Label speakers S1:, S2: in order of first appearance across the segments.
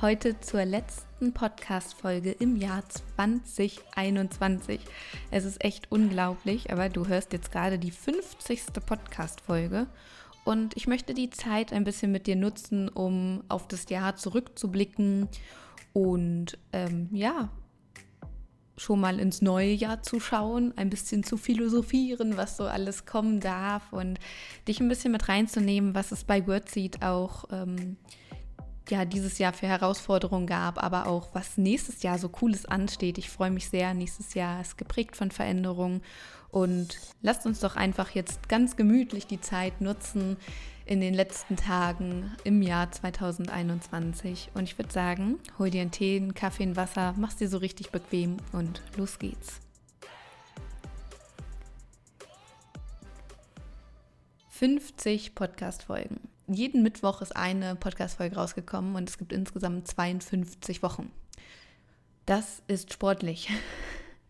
S1: Heute zur letzten Podcast-Folge im Jahr 2021. Es ist echt unglaublich, aber du hörst jetzt gerade die 50. Podcast-Folge. Und ich möchte die Zeit ein bisschen mit dir nutzen, um auf das Jahr zurückzublicken und ähm, ja, schon mal ins neue Jahr zu schauen, ein bisschen zu philosophieren, was so alles kommen darf und dich ein bisschen mit reinzunehmen, was es bei Wordseed auch ähm, ja, dieses Jahr für Herausforderungen gab, aber auch was nächstes Jahr so Cooles ansteht. Ich freue mich sehr. Nächstes Jahr ist geprägt von Veränderungen. Und lasst uns doch einfach jetzt ganz gemütlich die Zeit nutzen in den letzten Tagen im Jahr 2021. Und ich würde sagen, hol dir einen Tee, einen Kaffee, ein Wasser, mach's dir so richtig bequem und los geht's. 50 Podcast-Folgen jeden Mittwoch ist eine Podcast-Folge rausgekommen und es gibt insgesamt 52 Wochen. Das ist sportlich.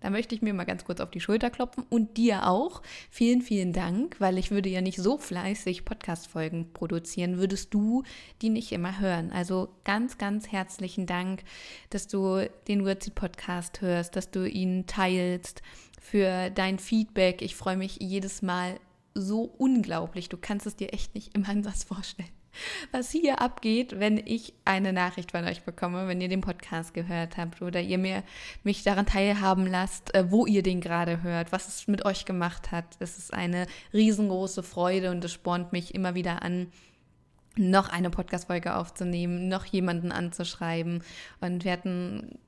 S1: Da möchte ich mir mal ganz kurz auf die Schulter klopfen und dir auch. Vielen, vielen Dank, weil ich würde ja nicht so fleißig Podcast-Folgen produzieren, würdest du die nicht immer hören. Also ganz, ganz herzlichen Dank, dass du den Wordseed Podcast hörst, dass du ihn teilst, für dein Feedback. Ich freue mich jedes Mal so unglaublich. Du kannst es dir echt nicht im Ansatz vorstellen. Was hier abgeht, wenn ich eine Nachricht von euch bekomme, wenn ihr den Podcast gehört habt oder ihr mir mich daran teilhaben lasst, äh, wo ihr den gerade hört, was es mit euch gemacht hat. Es ist eine riesengroße Freude und es spornt mich immer wieder an, noch eine Podcast-Folge aufzunehmen, noch jemanden anzuschreiben. Und wir hatten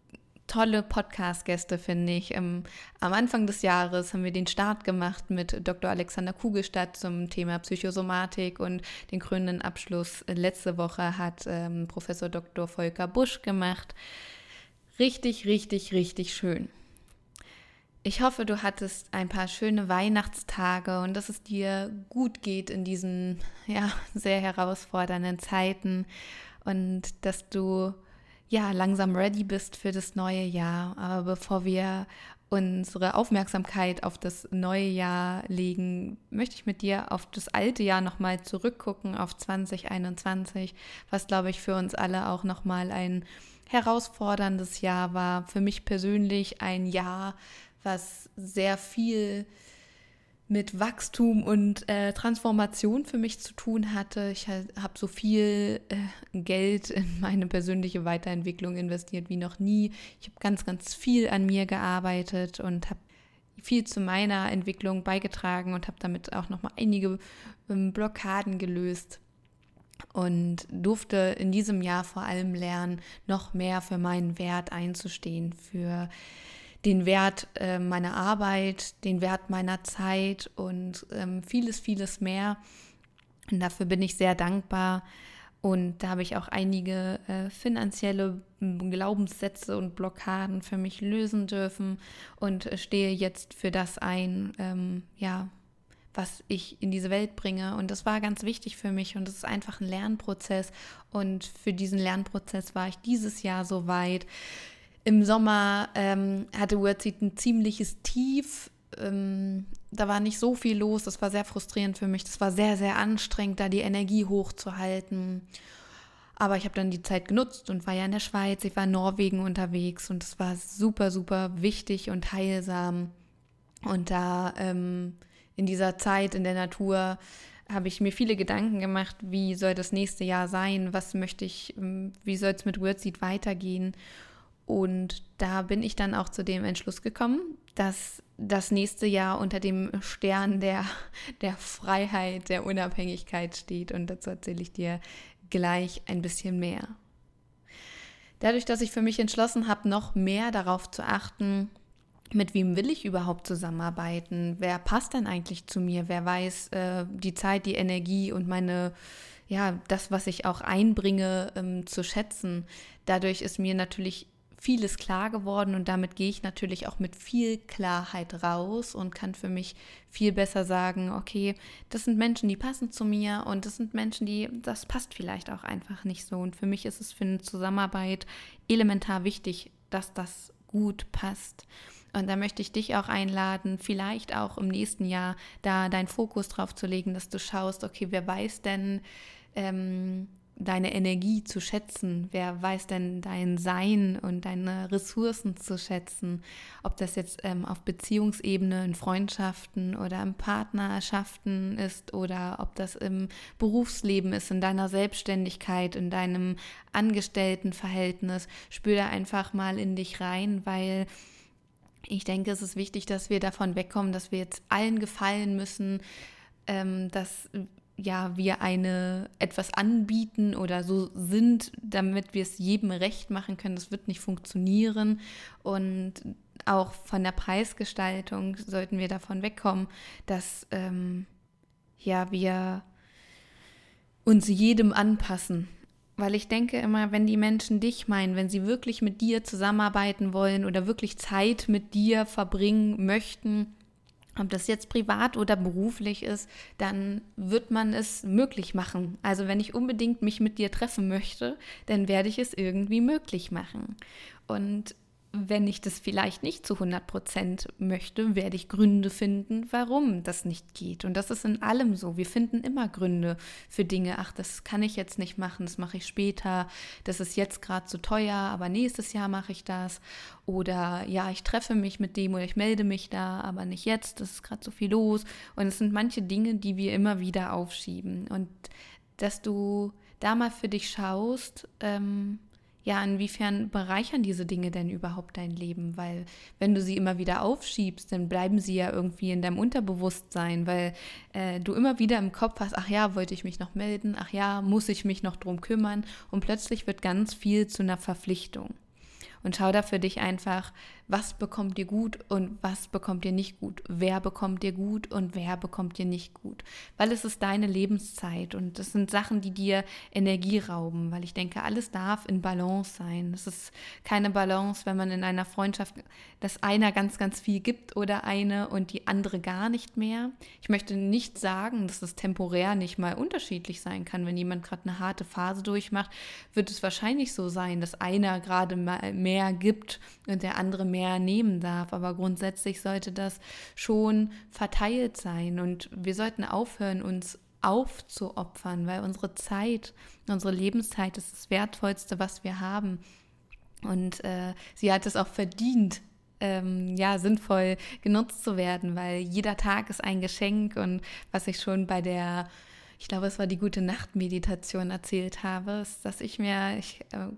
S1: tolle Podcast-Gäste, finde ich. Ähm, am Anfang des Jahres haben wir den Start gemacht mit Dr. Alexander Kugelstadt zum Thema Psychosomatik und den krönenden Abschluss letzte Woche hat ähm, Professor Dr. Volker Busch gemacht. Richtig, richtig, richtig schön. Ich hoffe, du hattest ein paar schöne Weihnachtstage und dass es dir gut geht in diesen ja, sehr herausfordernden Zeiten und dass du ja, langsam ready bist für das neue Jahr. Aber bevor wir unsere Aufmerksamkeit auf das neue Jahr legen, möchte ich mit dir auf das alte Jahr nochmal zurückgucken, auf 2021, was, glaube ich, für uns alle auch nochmal ein herausforderndes Jahr war. Für mich persönlich ein Jahr, was sehr viel mit Wachstum und äh, Transformation für mich zu tun hatte. Ich habe so viel äh, Geld in meine persönliche Weiterentwicklung investiert wie noch nie. Ich habe ganz, ganz viel an mir gearbeitet und habe viel zu meiner Entwicklung beigetragen und habe damit auch noch mal einige ähm, Blockaden gelöst und durfte in diesem Jahr vor allem lernen, noch mehr für meinen Wert einzustehen, für den Wert äh, meiner Arbeit, den Wert meiner Zeit und ähm, vieles, vieles mehr. Und dafür bin ich sehr dankbar. Und da habe ich auch einige äh, finanzielle Glaubenssätze und Blockaden für mich lösen dürfen und äh, stehe jetzt für das ein, ähm, ja, was ich in diese Welt bringe. Und das war ganz wichtig für mich und es ist einfach ein Lernprozess. Und für diesen Lernprozess war ich dieses Jahr so weit, im Sommer ähm, hatte Wordseed ein ziemliches Tief. Ähm, da war nicht so viel los. Das war sehr frustrierend für mich. Das war sehr, sehr anstrengend, da die Energie hochzuhalten. Aber ich habe dann die Zeit genutzt und war ja in der Schweiz, ich war in Norwegen unterwegs und es war super, super wichtig und heilsam. Und da ähm, in dieser Zeit in der Natur habe ich mir viele Gedanken gemacht, wie soll das nächste Jahr sein, was möchte ich, ähm, wie soll es mit Wordseed weitergehen. Und da bin ich dann auch zu dem Entschluss gekommen, dass das nächste Jahr unter dem Stern der, der Freiheit, der Unabhängigkeit steht. Und dazu erzähle ich dir gleich ein bisschen mehr. Dadurch, dass ich für mich entschlossen habe, noch mehr darauf zu achten, mit wem will ich überhaupt zusammenarbeiten? Wer passt denn eigentlich zu mir? Wer weiß äh, die Zeit, die Energie und meine, ja, das, was ich auch einbringe, ähm, zu schätzen? Dadurch ist mir natürlich vieles klar geworden und damit gehe ich natürlich auch mit viel Klarheit raus und kann für mich viel besser sagen, okay, das sind Menschen, die passen zu mir und das sind Menschen, die, das passt vielleicht auch einfach nicht so. Und für mich ist es für eine Zusammenarbeit elementar wichtig, dass das gut passt. Und da möchte ich dich auch einladen, vielleicht auch im nächsten Jahr da deinen Fokus drauf zu legen, dass du schaust, okay, wer weiß denn, ähm, deine Energie zu schätzen? Wer weiß denn dein Sein und deine Ressourcen zu schätzen? Ob das jetzt ähm, auf Beziehungsebene, in Freundschaften oder in Partnerschaften ist oder ob das im Berufsleben ist, in deiner Selbstständigkeit, in deinem Angestelltenverhältnis. Spür da einfach mal in dich rein, weil ich denke, es ist wichtig, dass wir davon wegkommen, dass wir jetzt allen gefallen müssen, ähm, dass ja, wir eine etwas anbieten oder so sind, damit wir es jedem recht machen können. Das wird nicht funktionieren. Und auch von der Preisgestaltung sollten wir davon wegkommen, dass ähm, ja, wir uns jedem anpassen. Weil ich denke immer, wenn die Menschen dich meinen, wenn sie wirklich mit dir zusammenarbeiten wollen oder wirklich Zeit mit dir verbringen möchten, ob das jetzt privat oder beruflich ist, dann wird man es möglich machen. Also wenn ich unbedingt mich mit dir treffen möchte, dann werde ich es irgendwie möglich machen. Und wenn ich das vielleicht nicht zu 100 Prozent möchte, werde ich Gründe finden, warum das nicht geht. Und das ist in allem so. Wir finden immer Gründe für Dinge. Ach, das kann ich jetzt nicht machen, das mache ich später. Das ist jetzt gerade zu teuer, aber nächstes Jahr mache ich das. Oder ja, ich treffe mich mit dem oder ich melde mich da, aber nicht jetzt. Das ist gerade so viel los. Und es sind manche Dinge, die wir immer wieder aufschieben. Und dass du da mal für dich schaust, ähm, ja, inwiefern bereichern diese Dinge denn überhaupt dein Leben? Weil wenn du sie immer wieder aufschiebst, dann bleiben sie ja irgendwie in deinem Unterbewusstsein, weil äh, du immer wieder im Kopf hast, ach ja, wollte ich mich noch melden, ach ja, muss ich mich noch drum kümmern und plötzlich wird ganz viel zu einer Verpflichtung. Und schau da für dich einfach, was bekommt dir gut und was bekommt dir nicht gut. Wer bekommt dir gut und wer bekommt dir nicht gut. Weil es ist deine Lebenszeit und das sind Sachen, die dir Energie rauben. Weil ich denke, alles darf in Balance sein. Es ist keine Balance, wenn man in einer Freundschaft, dass einer ganz, ganz viel gibt oder eine und die andere gar nicht mehr. Ich möchte nicht sagen, dass es temporär nicht mal unterschiedlich sein kann. Wenn jemand gerade eine harte Phase durchmacht, wird es wahrscheinlich so sein, dass einer gerade mehr gibt und der andere mehr nehmen darf. Aber grundsätzlich sollte das schon verteilt sein und wir sollten aufhören, uns aufzuopfern, weil unsere Zeit, unsere Lebenszeit ist das Wertvollste, was wir haben. Und äh, sie hat es auch verdient, ähm, ja, sinnvoll genutzt zu werden, weil jeder Tag ist ein Geschenk und was ich schon bei der, ich glaube, es war die gute Nacht-Meditation erzählt habe, ist, dass ich mir, ich äh,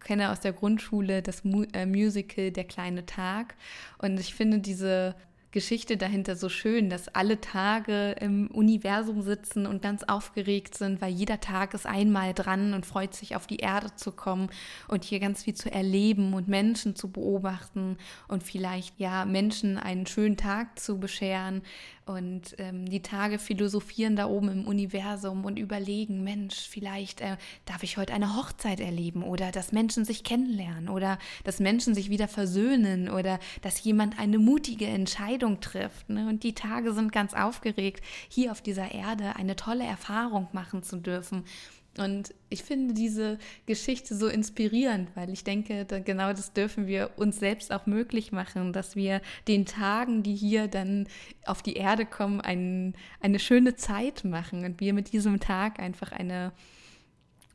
S1: kenne aus der Grundschule das äh, Musical Der kleine Tag. Und ich finde diese Geschichte dahinter so schön, dass alle Tage im Universum sitzen und ganz aufgeregt sind, weil jeder Tag ist einmal dran und freut sich auf die Erde zu kommen und hier ganz viel zu erleben und Menschen zu beobachten und vielleicht ja Menschen einen schönen Tag zu bescheren und ähm, die Tage philosophieren da oben im Universum und überlegen, Mensch, vielleicht äh, darf ich heute eine Hochzeit erleben oder dass Menschen sich kennenlernen oder dass Menschen sich wieder versöhnen oder dass jemand eine mutige Entscheidung trifft. Ne? Und die Tage sind ganz aufgeregt, hier auf dieser Erde eine tolle Erfahrung machen zu dürfen. Und ich finde diese Geschichte so inspirierend, weil ich denke, da genau das dürfen wir uns selbst auch möglich machen, dass wir den Tagen, die hier dann auf die Erde kommen, ein, eine schöne Zeit machen und wir mit diesem Tag einfach eine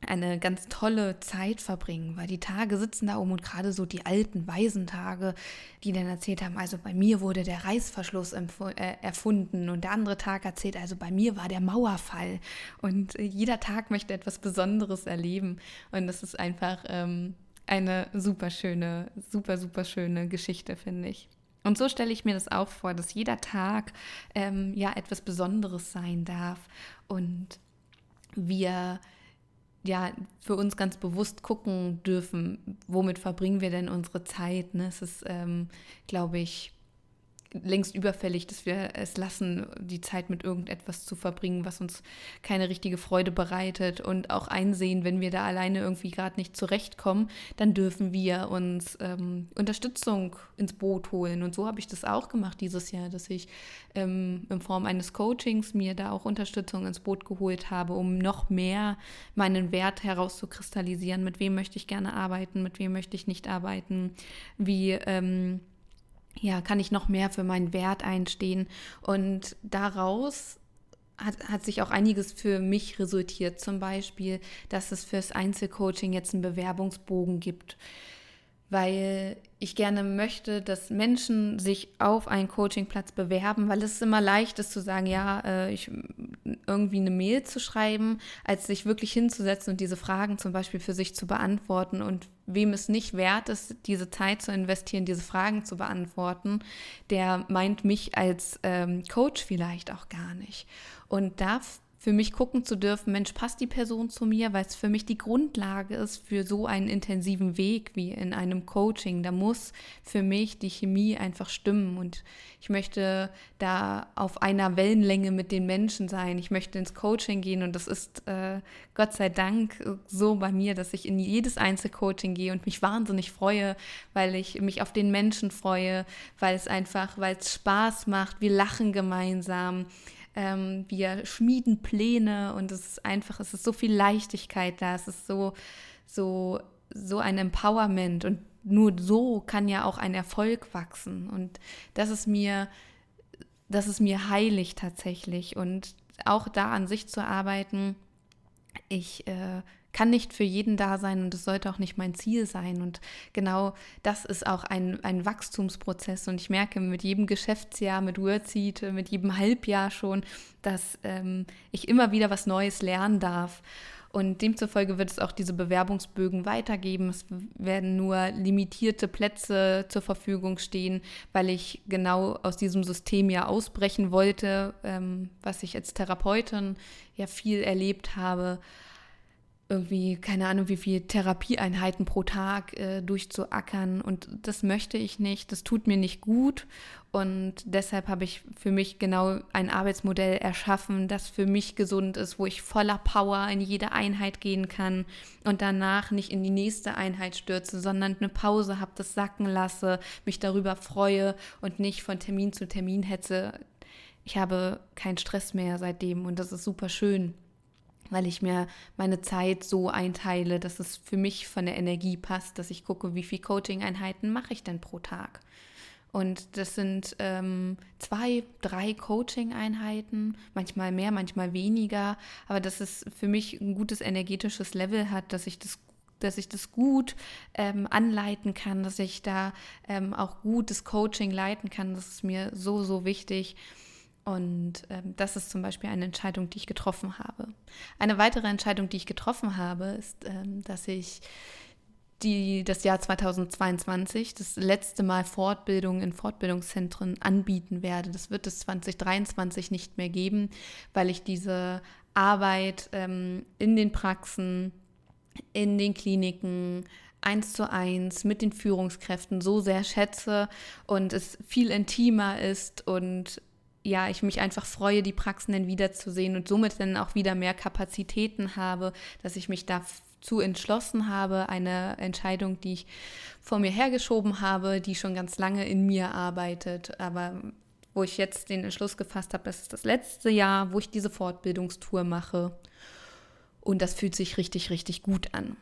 S1: eine ganz tolle Zeit verbringen, weil die Tage sitzen da um und gerade so die alten Waisentage, die dann erzählt haben, also bei mir wurde der Reißverschluss äh, erfunden und der andere Tag erzählt, also bei mir war der Mauerfall. Und äh, jeder Tag möchte etwas Besonderes erleben. Und das ist einfach ähm, eine super schöne, super, super schöne Geschichte, finde ich. Und so stelle ich mir das auch vor, dass jeder Tag ähm, ja etwas Besonderes sein darf. Und wir ja, für uns ganz bewusst gucken dürfen, womit verbringen wir denn unsere Zeit. Ne? Es ist, ähm, glaube ich, längst überfällig, dass wir es lassen, die Zeit mit irgendetwas zu verbringen, was uns keine richtige Freude bereitet und auch einsehen, wenn wir da alleine irgendwie gerade nicht zurechtkommen, dann dürfen wir uns ähm, Unterstützung ins Boot holen. Und so habe ich das auch gemacht dieses Jahr, dass ich ähm, in Form eines Coachings mir da auch Unterstützung ins Boot geholt habe, um noch mehr meinen Wert herauszukristallisieren. Mit wem möchte ich gerne arbeiten, mit wem möchte ich nicht arbeiten, wie ähm, ja, kann ich noch mehr für meinen Wert einstehen. Und daraus hat, hat sich auch einiges für mich resultiert. Zum Beispiel, dass es fürs Einzelcoaching jetzt einen Bewerbungsbogen gibt weil ich gerne möchte, dass Menschen sich auf einen Coachingplatz bewerben, weil es immer leicht ist zu sagen, ja, äh, ich, irgendwie eine Mail zu schreiben, als sich wirklich hinzusetzen und diese Fragen zum Beispiel für sich zu beantworten und wem es nicht wert ist, diese Zeit zu investieren, diese Fragen zu beantworten, der meint mich als ähm, Coach vielleicht auch gar nicht. Und da für mich gucken zu dürfen, Mensch, passt die Person zu mir, weil es für mich die Grundlage ist für so einen intensiven Weg wie in einem Coaching. Da muss für mich die Chemie einfach stimmen und ich möchte da auf einer Wellenlänge mit den Menschen sein. Ich möchte ins Coaching gehen und das ist äh, Gott sei Dank so bei mir, dass ich in jedes Einzelcoaching gehe und mich wahnsinnig freue, weil ich mich auf den Menschen freue, weil es einfach, weil es Spaß macht, wir lachen gemeinsam ähm, wir schmieden Pläne und es ist einfach, es ist so viel Leichtigkeit da, es ist so, so, so ein Empowerment. Und nur so kann ja auch ein Erfolg wachsen. Und das ist mir, das ist mir heilig tatsächlich. Und auch da an sich zu arbeiten, ich äh, kann nicht für jeden da sein und es sollte auch nicht mein Ziel sein. Und genau das ist auch ein, ein Wachstumsprozess. Und ich merke mit jedem Geschäftsjahr, mit Wordseed, mit jedem Halbjahr schon, dass ähm, ich immer wieder was Neues lernen darf. Und demzufolge wird es auch diese Bewerbungsbögen weitergeben. Es werden nur limitierte Plätze zur Verfügung stehen, weil ich genau aus diesem System ja ausbrechen wollte, ähm, was ich als Therapeutin ja viel erlebt habe irgendwie, keine Ahnung, wie viele Therapieeinheiten pro Tag äh, durchzuackern. Und das möchte ich nicht, das tut mir nicht gut. Und deshalb habe ich für mich genau ein Arbeitsmodell erschaffen, das für mich gesund ist, wo ich voller Power in jede Einheit gehen kann und danach nicht in die nächste Einheit stürze, sondern eine Pause habe, das sacken lasse, mich darüber freue und nicht von Termin zu Termin hetze. Ich habe keinen Stress mehr seitdem und das ist super schön weil ich mir meine Zeit so einteile, dass es für mich von der Energie passt, dass ich gucke, wie viele Coaching-Einheiten mache ich denn pro Tag. Und das sind ähm, zwei, drei Coaching-Einheiten, manchmal mehr, manchmal weniger, aber dass es für mich ein gutes energetisches Level hat, dass ich das dass ich das gut ähm, anleiten kann, dass ich da ähm, auch gutes Coaching leiten kann. Das ist mir so, so wichtig. Und ähm, das ist zum Beispiel eine Entscheidung, die ich getroffen habe. Eine weitere Entscheidung, die ich getroffen habe, ist, ähm, dass ich die, das Jahr 2022 das letzte Mal Fortbildung in Fortbildungszentren anbieten werde. Das wird es 2023 nicht mehr geben, weil ich diese Arbeit ähm, in den Praxen, in den Kliniken, eins zu eins mit den Führungskräften so sehr schätze und es viel intimer ist und ja, ich mich einfach freue, die Praxen dann wiederzusehen und somit dann auch wieder mehr Kapazitäten habe, dass ich mich dazu entschlossen habe, eine Entscheidung, die ich vor mir hergeschoben habe, die schon ganz lange in mir arbeitet, aber wo ich jetzt den Entschluss gefasst habe, das ist das letzte Jahr, wo ich diese Fortbildungstour mache. Und das fühlt sich richtig, richtig gut an.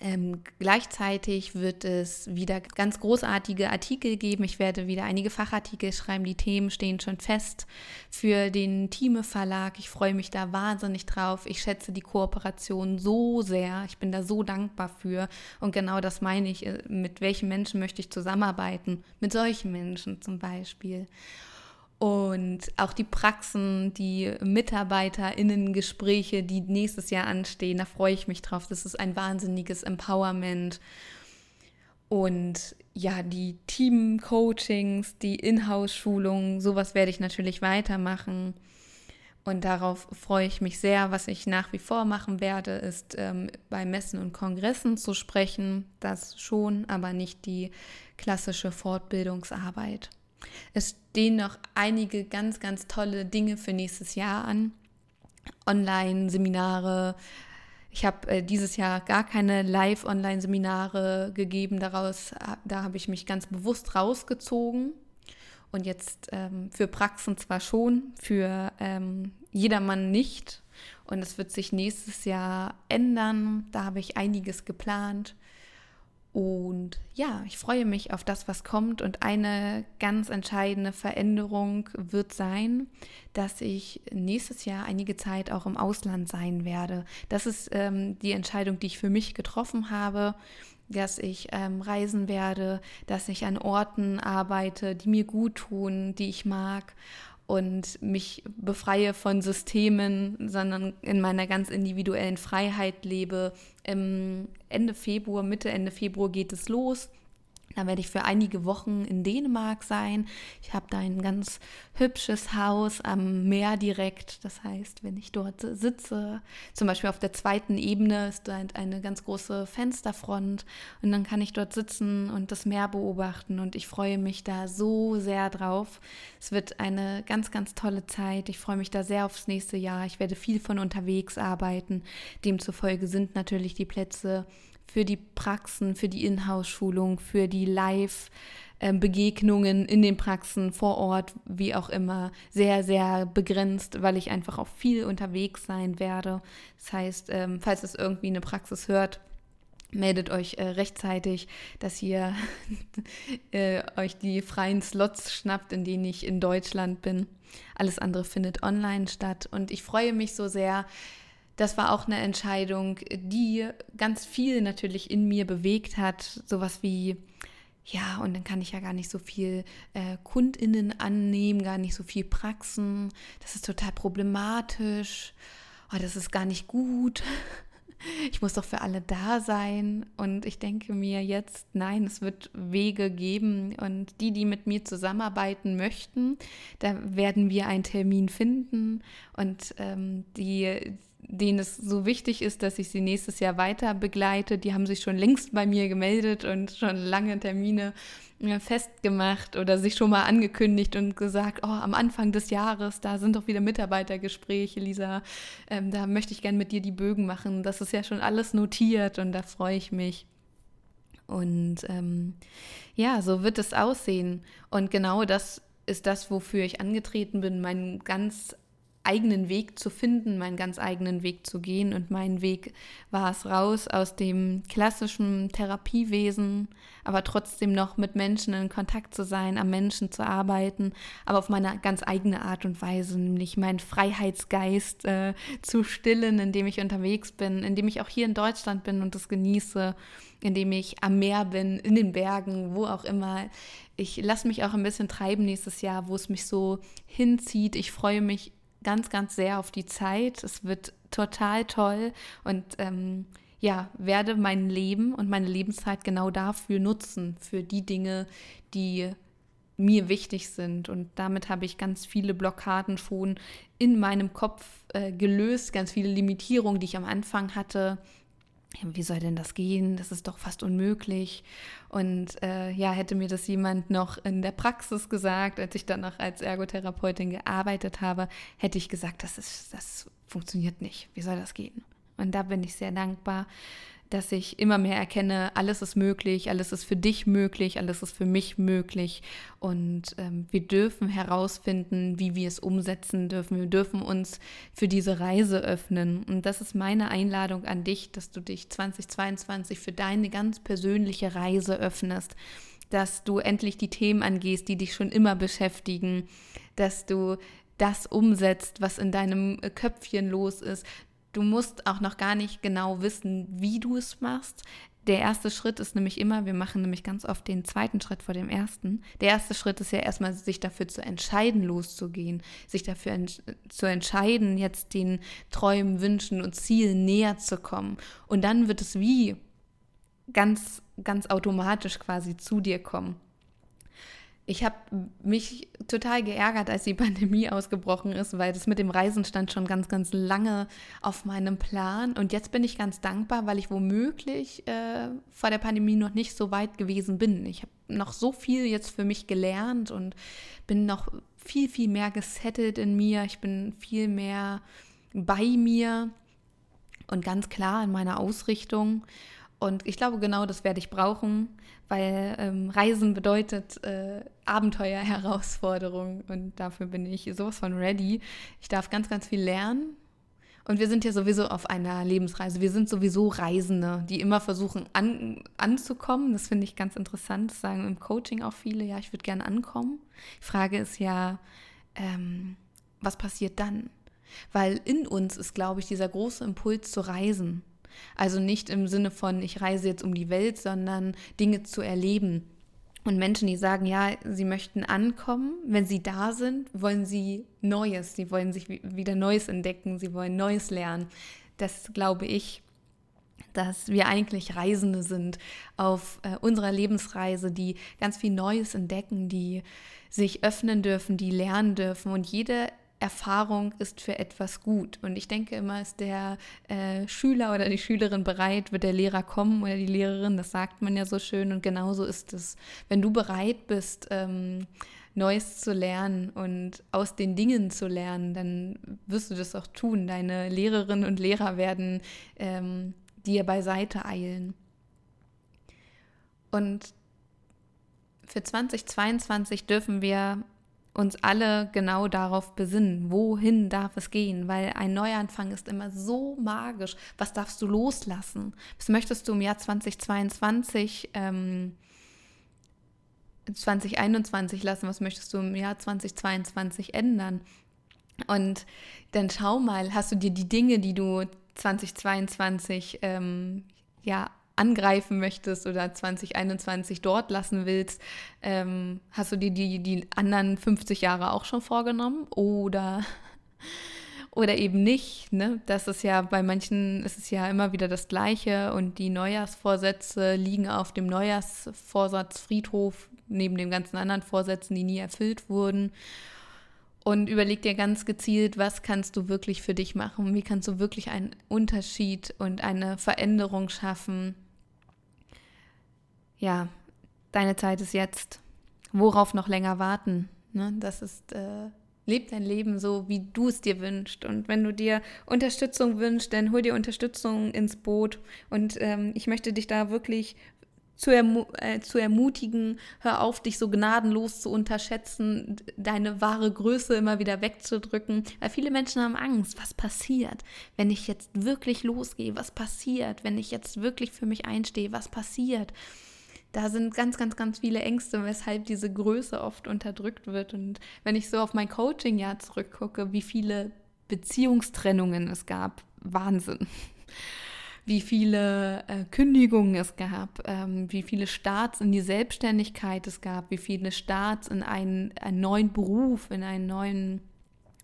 S1: Ähm, gleichzeitig wird es wieder ganz großartige Artikel geben. Ich werde wieder einige Fachartikel schreiben. Die Themen stehen schon fest für den Thieme Verlag. Ich freue mich da wahnsinnig drauf. Ich schätze die Kooperation so sehr. Ich bin da so dankbar für. Und genau das meine ich. Äh, mit welchen Menschen möchte ich zusammenarbeiten? Mit solchen Menschen zum Beispiel. Und auch die Praxen, die MitarbeiterInnen-Gespräche, die nächstes Jahr anstehen, da freue ich mich drauf. Das ist ein wahnsinniges Empowerment. Und ja, die Team-Coachings, die Inhouse-Schulungen, sowas werde ich natürlich weitermachen. Und darauf freue ich mich sehr. Was ich nach wie vor machen werde, ist ähm, bei Messen und Kongressen zu sprechen. Das schon, aber nicht die klassische Fortbildungsarbeit. Es stehen noch einige ganz, ganz tolle Dinge für nächstes Jahr an. Online-Seminare. Ich habe äh, dieses Jahr gar keine Live-Online-Seminare gegeben. Daraus, da habe ich mich ganz bewusst rausgezogen. Und jetzt ähm, für Praxen zwar schon, für ähm, jedermann nicht. Und es wird sich nächstes Jahr ändern. Da habe ich einiges geplant. Und ja, ich freue mich auf das, was kommt. Und eine ganz entscheidende Veränderung wird sein, dass ich nächstes Jahr einige Zeit auch im Ausland sein werde. Das ist ähm, die Entscheidung, die ich für mich getroffen habe, dass ich ähm, reisen werde, dass ich an Orten arbeite, die mir gut tun, die ich mag und mich befreie von Systemen, sondern in meiner ganz individuellen Freiheit lebe. Ende Februar, Mitte, Ende Februar geht es los. Da werde ich für einige Wochen in Dänemark sein. Ich habe da ein ganz hübsches Haus am Meer direkt. Das heißt, wenn ich dort sitze, zum Beispiel auf der zweiten Ebene ist da eine ganz große Fensterfront und dann kann ich dort sitzen und das Meer beobachten und ich freue mich da so sehr drauf. Es wird eine ganz, ganz tolle Zeit. Ich freue mich da sehr aufs nächste Jahr. Ich werde viel von unterwegs arbeiten. Demzufolge sind natürlich die Plätze für die Praxen, für die Inhouse-Schulung, für die Live- Begegnungen in den Praxen vor Ort, wie auch immer, sehr, sehr begrenzt, weil ich einfach auch viel unterwegs sein werde. Das heißt, ähm, falls es irgendwie eine Praxis hört, meldet euch äh, rechtzeitig, dass ihr äh, euch die freien Slots schnappt, in denen ich in Deutschland bin. Alles andere findet online statt und ich freue mich so sehr, das war auch eine Entscheidung, die ganz viel natürlich in mir bewegt hat. Sowas wie, ja, und dann kann ich ja gar nicht so viel äh, KundInnen annehmen, gar nicht so viel Praxen. Das ist total problematisch. Oh, das ist gar nicht gut. Ich muss doch für alle da sein. Und ich denke mir jetzt, nein, es wird Wege geben. Und die, die mit mir zusammenarbeiten möchten, da werden wir einen Termin finden. Und ähm, die denen es so wichtig ist, dass ich sie nächstes Jahr weiter begleite. Die haben sich schon längst bei mir gemeldet und schon lange Termine äh, festgemacht oder sich schon mal angekündigt und gesagt, oh, am Anfang des Jahres, da sind doch wieder Mitarbeitergespräche, Lisa, ähm, da möchte ich gern mit dir die Bögen machen. Das ist ja schon alles notiert und da freue ich mich. Und ähm, ja, so wird es aussehen. Und genau das ist das, wofür ich angetreten bin, mein ganz eigenen Weg zu finden, meinen ganz eigenen Weg zu gehen. Und mein Weg war es raus aus dem klassischen Therapiewesen, aber trotzdem noch mit Menschen in Kontakt zu sein, am Menschen zu arbeiten, aber auf meine ganz eigene Art und Weise, nämlich meinen Freiheitsgeist äh, zu stillen, indem ich unterwegs bin, indem ich auch hier in Deutschland bin und das genieße, indem ich am Meer bin, in den Bergen, wo auch immer. Ich lasse mich auch ein bisschen treiben nächstes Jahr, wo es mich so hinzieht. Ich freue mich ganz, ganz sehr auf die Zeit. Es wird total toll und ähm, ja, werde mein Leben und meine Lebenszeit genau dafür nutzen, für die Dinge, die mir wichtig sind. Und damit habe ich ganz viele Blockaden schon in meinem Kopf äh, gelöst, ganz viele Limitierungen, die ich am Anfang hatte, wie soll denn das gehen? Das ist doch fast unmöglich. Und äh, ja, hätte mir das jemand noch in der Praxis gesagt, als ich dann noch als Ergotherapeutin gearbeitet habe, hätte ich gesagt, das, ist, das funktioniert nicht. Wie soll das gehen? Und da bin ich sehr dankbar, dass ich immer mehr erkenne, alles ist möglich, alles ist für dich möglich, alles ist für mich möglich. Und ähm, wir dürfen herausfinden, wie wir es umsetzen dürfen. Wir dürfen uns für diese Reise öffnen. Und das ist meine Einladung an dich, dass du dich 2022 für deine ganz persönliche Reise öffnest dass du endlich die Themen angehst, die dich schon immer beschäftigen, dass du das umsetzt, was in deinem Köpfchen los ist, Du musst auch noch gar nicht genau wissen, wie du es machst. Der erste Schritt ist nämlich immer, wir machen nämlich ganz oft den zweiten Schritt vor dem ersten. Der erste Schritt ist ja erstmal, sich dafür zu entscheiden, loszugehen, sich dafür ent zu entscheiden, jetzt den Träumen, Wünschen und Zielen näher zu kommen. Und dann wird es wie ganz, ganz automatisch quasi zu dir kommen. Ich habe mich total geärgert, als die Pandemie ausgebrochen ist, weil das mit dem Reisen stand schon ganz, ganz lange auf meinem Plan. Und jetzt bin ich ganz dankbar, weil ich womöglich äh, vor der Pandemie noch nicht so weit gewesen bin. Ich habe noch so viel jetzt für mich gelernt und bin noch viel, viel mehr gesettelt in mir. Ich bin viel mehr bei mir und ganz klar in meiner Ausrichtung. Und ich glaube, genau das werde ich brauchen, weil ähm, Reisen bedeutet äh, Abenteuer, Herausforderung und dafür bin ich sowas von ready. Ich darf ganz, ganz viel lernen. Und wir sind ja sowieso auf einer Lebensreise. Wir sind sowieso Reisende, die immer versuchen an, anzukommen. Das finde ich ganz interessant. Das sagen im Coaching auch viele, ja, ich würde gerne ankommen. Die Frage ist ja, ähm, was passiert dann? Weil in uns ist, glaube ich, dieser große Impuls zu reisen. Also nicht im Sinne von, ich reise jetzt um die Welt, sondern Dinge zu erleben. Und Menschen, die sagen, ja, sie möchten ankommen, wenn sie da sind, wollen sie Neues, sie wollen sich wieder Neues entdecken, sie wollen Neues lernen. Das glaube ich, dass wir eigentlich Reisende sind auf äh, unserer Lebensreise, die ganz viel Neues entdecken, die sich öffnen dürfen, die lernen dürfen. Und jede Erfahrung ist für etwas gut. Und ich denke immer, ist der äh, Schüler oder die Schülerin bereit, wird der Lehrer kommen oder die Lehrerin, das sagt man ja so schön. Und genauso ist es. Wenn du bereit bist, ähm, Neues zu lernen und aus den Dingen zu lernen, dann wirst du das auch tun. Deine Lehrerinnen und Lehrer werden ähm, dir beiseite eilen. Und für 2022 dürfen wir uns alle genau darauf besinnen, wohin darf es gehen, weil ein Neuanfang ist immer so magisch. Was darfst du loslassen? Was möchtest du im Jahr 2022, ähm, 2021 lassen? Was möchtest du im Jahr 2022 ändern? Und dann schau mal, hast du dir die Dinge, die du 2022 ähm, ja angreifen möchtest oder 2021 dort lassen willst, ähm, hast du dir die, die anderen 50 Jahre auch schon vorgenommen oder, oder eben nicht. Ne? Das ist ja bei manchen ist es ja immer wieder das Gleiche und die Neujahrsvorsätze liegen auf dem Neujahrsvorsatzfriedhof neben den ganzen anderen Vorsätzen, die nie erfüllt wurden. Und überleg dir ganz gezielt, was kannst du wirklich für dich machen? Wie kannst du wirklich einen Unterschied und eine Veränderung schaffen? Ja, deine Zeit ist jetzt. Worauf noch länger warten? Ne? Das ist, äh, leb dein Leben so, wie du es dir wünschst. Und wenn du dir Unterstützung wünschst, dann hol dir Unterstützung ins Boot. Und ähm, ich möchte dich da wirklich zu, ermu äh, zu ermutigen, hör auf, dich so gnadenlos zu unterschätzen, deine wahre Größe immer wieder wegzudrücken. Weil viele Menschen haben Angst, was passiert, wenn ich jetzt wirklich losgehe, was passiert, wenn ich jetzt wirklich für mich einstehe, was passiert da sind ganz, ganz, ganz viele Ängste, weshalb diese Größe oft unterdrückt wird. Und wenn ich so auf mein Coaching-Jahr zurückgucke, wie viele Beziehungstrennungen es gab, Wahnsinn. Wie viele äh, Kündigungen es gab, ähm, wie viele Starts in die Selbstständigkeit es gab, wie viele Starts in einen, einen neuen Beruf, in einen neuen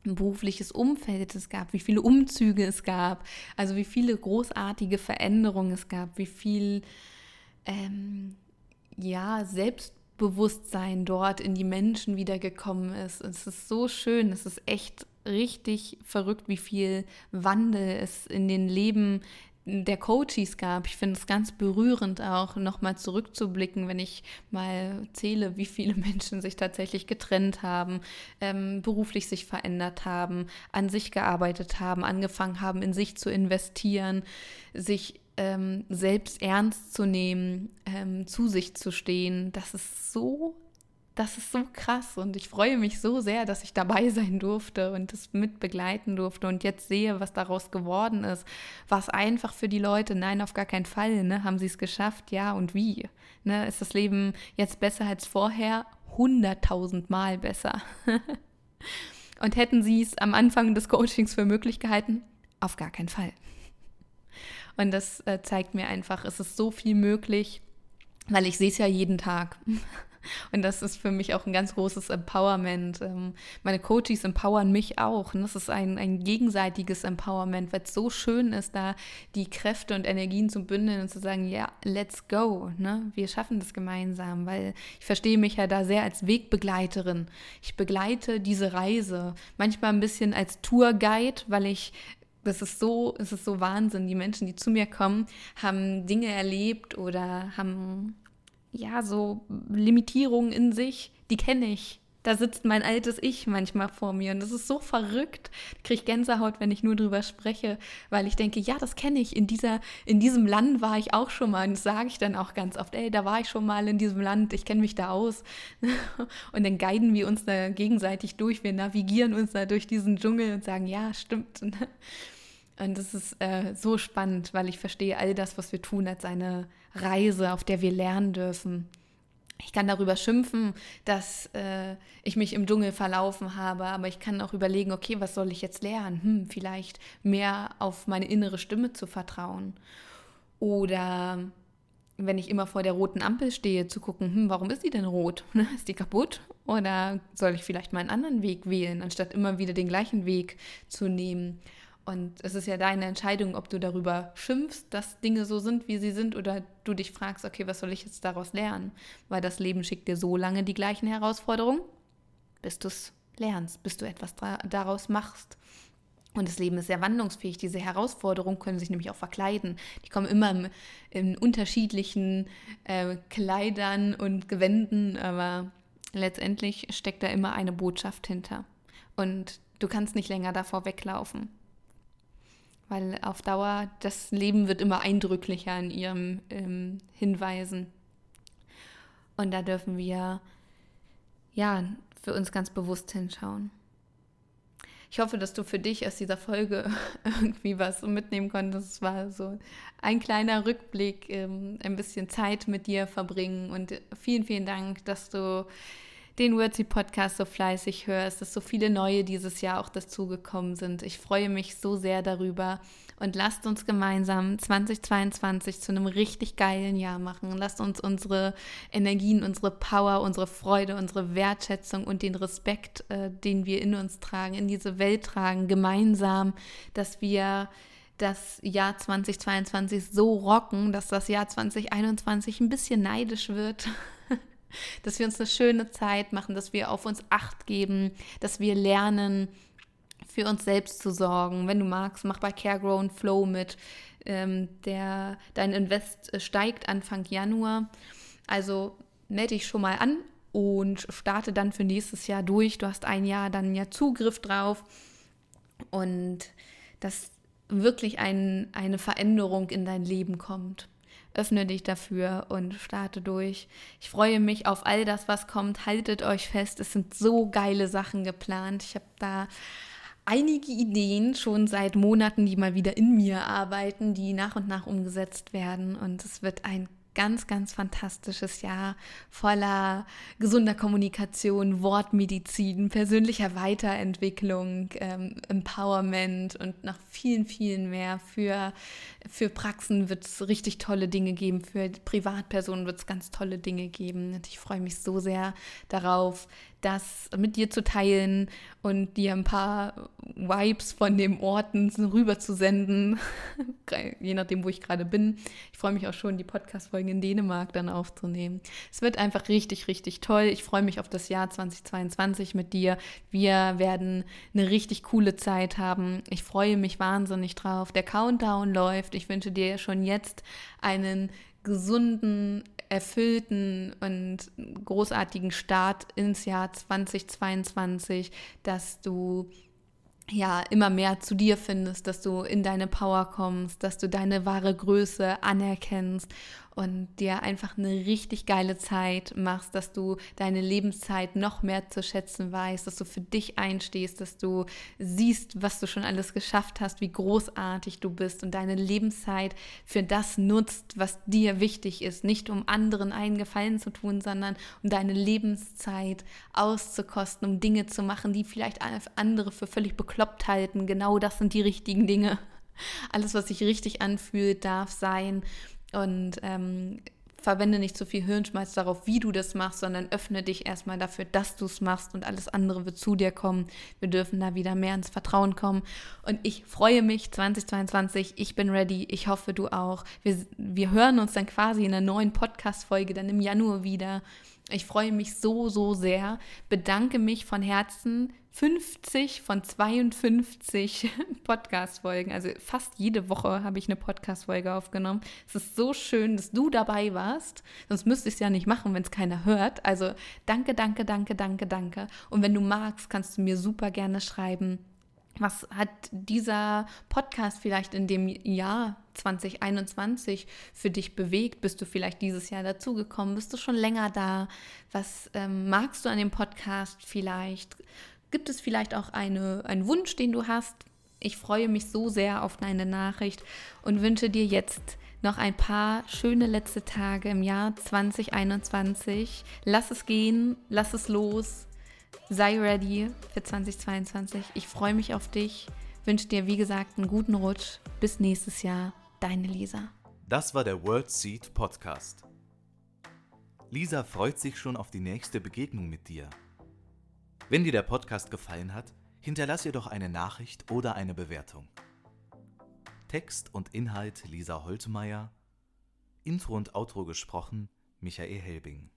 S1: berufliches Umfeld es gab, wie viele Umzüge es gab, also wie viele großartige Veränderungen es gab, wie viel ähm, ja, Selbstbewusstsein dort in die Menschen wiedergekommen ist. Es ist so schön, es ist echt richtig verrückt, wie viel Wandel es in den Leben der Coaches gab. Ich finde es ganz berührend auch nochmal zurückzublicken, wenn ich mal zähle, wie viele Menschen sich tatsächlich getrennt haben, ähm, beruflich sich verändert haben, an sich gearbeitet haben, angefangen haben, in sich zu investieren, sich ähm, selbst ernst zu nehmen, ähm, zu sich zu stehen, das ist so, das ist so krass und ich freue mich so sehr, dass ich dabei sein durfte und das mit begleiten durfte und jetzt sehe, was daraus geworden ist. War es einfach für die Leute? Nein, auf gar keinen Fall. Ne? Haben sie es geschafft? Ja, und wie? Ne? Ist das Leben jetzt besser als vorher? Hunderttausend Mal besser. und hätten sie es am Anfang des Coachings für möglich gehalten? Auf gar keinen Fall. Und das äh, zeigt mir einfach, es ist so viel möglich, weil ich sehe es ja jeden Tag. Und das ist für mich auch ein ganz großes Empowerment. Ähm, meine Coaches empowern mich auch. Und das ist ein, ein gegenseitiges Empowerment, weil es so schön ist, da die Kräfte und Energien zu bündeln und zu sagen, ja, let's go. Ne? Wir schaffen das gemeinsam, weil ich verstehe mich ja da sehr als Wegbegleiterin. Ich begleite diese Reise, manchmal ein bisschen als Tourguide, weil ich das ist so, es ist so Wahnsinn. Die Menschen, die zu mir kommen, haben Dinge erlebt oder haben ja so Limitierungen in sich, die kenne ich. Da sitzt mein altes Ich manchmal vor mir und das ist so verrückt. Ich kriege Gänsehaut, wenn ich nur drüber spreche, weil ich denke, ja, das kenne ich. In, dieser, in diesem Land war ich auch schon mal und das sage ich dann auch ganz oft, ey, da war ich schon mal in diesem Land, ich kenne mich da aus. Und dann guiden wir uns da gegenseitig durch, wir navigieren uns da durch diesen Dschungel und sagen, ja, stimmt. Und das ist äh, so spannend, weil ich verstehe all das, was wir tun, als eine Reise, auf der wir lernen dürfen. Ich kann darüber schimpfen, dass äh, ich mich im Dschungel verlaufen habe, aber ich kann auch überlegen, okay, was soll ich jetzt lernen? Hm, vielleicht mehr auf meine innere Stimme zu vertrauen. Oder wenn ich immer vor der roten Ampel stehe, zu gucken, hm, warum ist die denn rot? ist die kaputt? Oder soll ich vielleicht mal einen anderen Weg wählen, anstatt immer wieder den gleichen Weg zu nehmen? Und es ist ja deine Entscheidung, ob du darüber schimpfst, dass Dinge so sind, wie sie sind, oder du dich fragst, okay, was soll ich jetzt daraus lernen? Weil das Leben schickt dir so lange die gleichen Herausforderungen, bis du es lernst, bis du etwas daraus machst. Und das Leben ist sehr wandlungsfähig. Diese Herausforderungen können sich nämlich auch verkleiden. Die kommen immer in, in unterschiedlichen äh, Kleidern und Gewänden, aber letztendlich steckt da immer eine Botschaft hinter. Und du kannst nicht länger davor weglaufen weil auf Dauer das Leben wird immer eindrücklicher in ihrem ähm, Hinweisen. Und da dürfen wir ja für uns ganz bewusst hinschauen. Ich hoffe, dass du für dich aus dieser Folge irgendwie was mitnehmen konntest. Es war so ein kleiner Rückblick, ähm, ein bisschen Zeit mit dir verbringen und vielen, vielen Dank, dass du den Wordsy Podcast so fleißig hörst, dass so viele neue dieses Jahr auch dazugekommen sind. Ich freue mich so sehr darüber und lasst uns gemeinsam 2022 zu einem richtig geilen Jahr machen. Lasst uns unsere Energien, unsere Power, unsere Freude, unsere Wertschätzung und den Respekt, äh, den wir in uns tragen, in diese Welt tragen, gemeinsam, dass wir das Jahr 2022 so rocken, dass das Jahr 2021 ein bisschen neidisch wird. dass wir uns eine schöne Zeit machen, dass wir auf uns acht geben, dass wir lernen, für uns selbst zu sorgen. Wenn du magst, mach bei CareGrow Flow mit. Ähm, der, dein Invest steigt Anfang Januar. Also melde dich schon mal an und starte dann für nächstes Jahr durch. Du hast ein Jahr dann ja Zugriff drauf und dass wirklich ein, eine Veränderung in dein Leben kommt öffne dich dafür und starte durch. Ich freue mich auf all das, was kommt. Haltet euch fest, es sind so geile Sachen geplant. Ich habe da einige Ideen schon seit Monaten, die mal wieder in mir arbeiten, die nach und nach umgesetzt werden. Und es wird ein ganz, ganz fantastisches Jahr voller gesunder Kommunikation, Wortmedizin, persönlicher Weiterentwicklung, ähm, Empowerment und noch vielen, vielen mehr. Für, für Praxen wird es richtig tolle Dinge geben, für Privatpersonen wird es ganz tolle Dinge geben. Und ich freue mich so sehr darauf, das mit dir zu teilen und dir ein paar Vibes von dem Orten rüber zu senden, je nachdem, wo ich gerade bin. Ich freue mich auch schon, die Podcast-Folgen in Dänemark dann aufzunehmen. Es wird einfach richtig, richtig toll. Ich freue mich auf das Jahr 2022 mit dir. Wir werden eine richtig coole Zeit haben. Ich freue mich wahnsinnig drauf. Der Countdown läuft. Ich wünsche dir schon jetzt einen gesunden, erfüllten und großartigen Start ins Jahr 2022, dass du ja, immer mehr zu dir findest, dass du in deine Power kommst, dass du deine wahre Größe anerkennst und dir einfach eine richtig geile Zeit machst, dass du deine Lebenszeit noch mehr zu schätzen weißt, dass du für dich einstehst, dass du siehst, was du schon alles geschafft hast, wie großartig du bist und deine Lebenszeit für das nutzt, was dir wichtig ist, nicht um anderen einen Gefallen zu tun, sondern um deine Lebenszeit auszukosten, um Dinge zu machen, die vielleicht andere für völlig bekloppt halten. Genau das sind die richtigen Dinge. Alles, was sich richtig anfühlt, darf sein. Und ähm, verwende nicht zu viel Hirnschmalz darauf, wie du das machst, sondern öffne dich erstmal dafür, dass du es machst und alles andere wird zu dir kommen. Wir dürfen da wieder mehr ins Vertrauen kommen. Und ich freue mich 2022. Ich bin ready. Ich hoffe, du auch. Wir, wir hören uns dann quasi in einer neuen Podcast-Folge dann im Januar wieder. Ich freue mich so, so sehr. Bedanke mich von Herzen 50 von 52 Podcast-Folgen. Also fast jede Woche habe ich eine Podcast-Folge aufgenommen. Es ist so schön, dass du dabei warst. Sonst müsste ich es ja nicht machen, wenn es keiner hört. Also danke, danke, danke, danke, danke. Und wenn du magst, kannst du mir super gerne schreiben. Was hat dieser Podcast vielleicht in dem Jahr 2021 für dich bewegt? Bist du vielleicht dieses Jahr dazugekommen? Bist du schon länger da? Was ähm, magst du an dem Podcast vielleicht? Gibt es vielleicht auch eine, einen Wunsch, den du hast? Ich freue mich so sehr auf deine Nachricht und wünsche dir jetzt noch ein paar schöne letzte Tage im Jahr 2021. Lass es gehen, lass es los, sei ready für 2022. Ich freue mich auf dich, wünsche dir wie gesagt einen guten Rutsch. Bis nächstes Jahr, deine Lisa.
S2: Das war der World Seed Podcast. Lisa freut sich schon auf die nächste Begegnung mit dir. Wenn dir der Podcast gefallen hat, hinterlass ihr doch eine Nachricht oder eine Bewertung. Text und Inhalt Lisa Holtmeier, Intro und Outro gesprochen Michael Helbing.